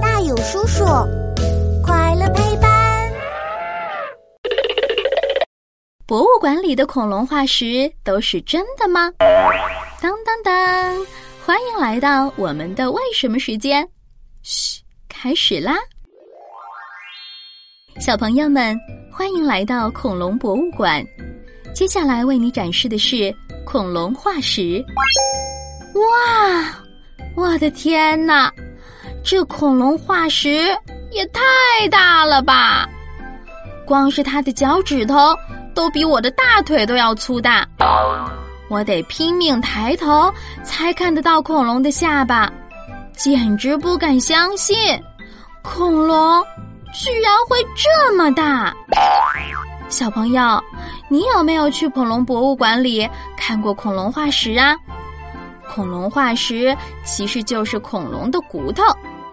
大有叔叔，快乐陪伴。博物馆里的恐龙化石都是真的吗？当当当！欢迎来到我们的为什么时间。嘘，开始啦！小朋友们，欢迎来到恐龙博物馆。接下来为你展示的是恐龙化石。哇，我的天哪！这恐龙化石也太大了吧！光是它的脚趾头都比我的大腿都要粗大，我得拼命抬头才看得到恐龙的下巴，简直不敢相信，恐龙居然会这么大！小朋友，你有没有去恐龙博物馆里看过恐龙化石啊？恐龙化石其实就是恐龙的骨头。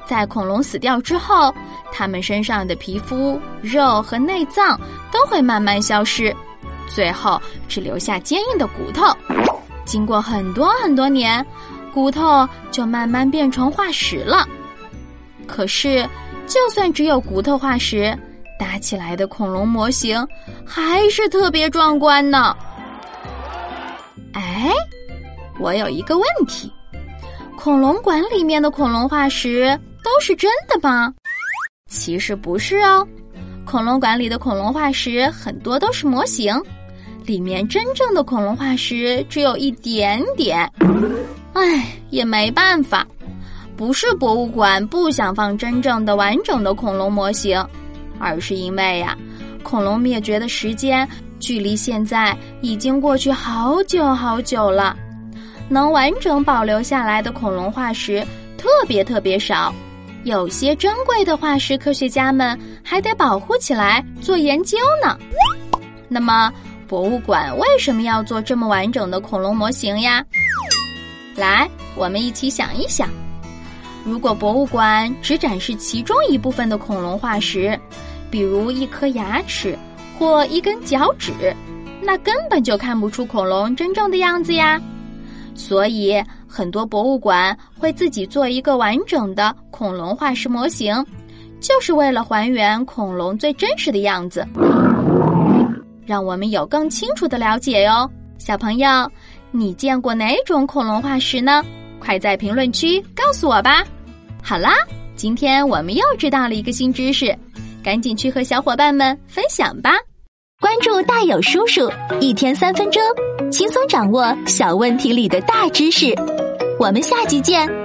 在恐龙死掉之后，它们身上的皮肤、肉和内脏都会慢慢消失，最后只留下坚硬的骨头。经过很多很多年，骨头就慢慢变成化石了。可是，就算只有骨头化石，搭起来的恐龙模型还是特别壮观呢。哎，我有一个问题：恐龙馆里面的恐龙化石。都是真的吗？其实不是哦，恐龙馆里的恐龙化石很多都是模型，里面真正的恐龙化石只有一点点。唉，也没办法，不是博物馆不想放真正的完整的恐龙模型，而是因为呀，恐龙灭绝的时间距离现在已经过去好久好久了，能完整保留下来的恐龙化石特别特别少。有些珍贵的化石，科学家们还得保护起来做研究呢。那么，博物馆为什么要做这么完整的恐龙模型呀？来，我们一起想一想：如果博物馆只展示其中一部分的恐龙化石，比如一颗牙齿或一根脚趾，那根本就看不出恐龙真正的样子呀。所以，很多博物馆会自己做一个完整的恐龙化石模型，就是为了还原恐龙最真实的样子，让我们有更清楚的了解哟。小朋友，你见过哪种恐龙化石呢？快在评论区告诉我吧。好啦，今天我们又知道了一个新知识，赶紧去和小伙伴们分享吧。关注大有叔叔，一天三分钟，轻松掌握小问题里的大知识。我们下集见。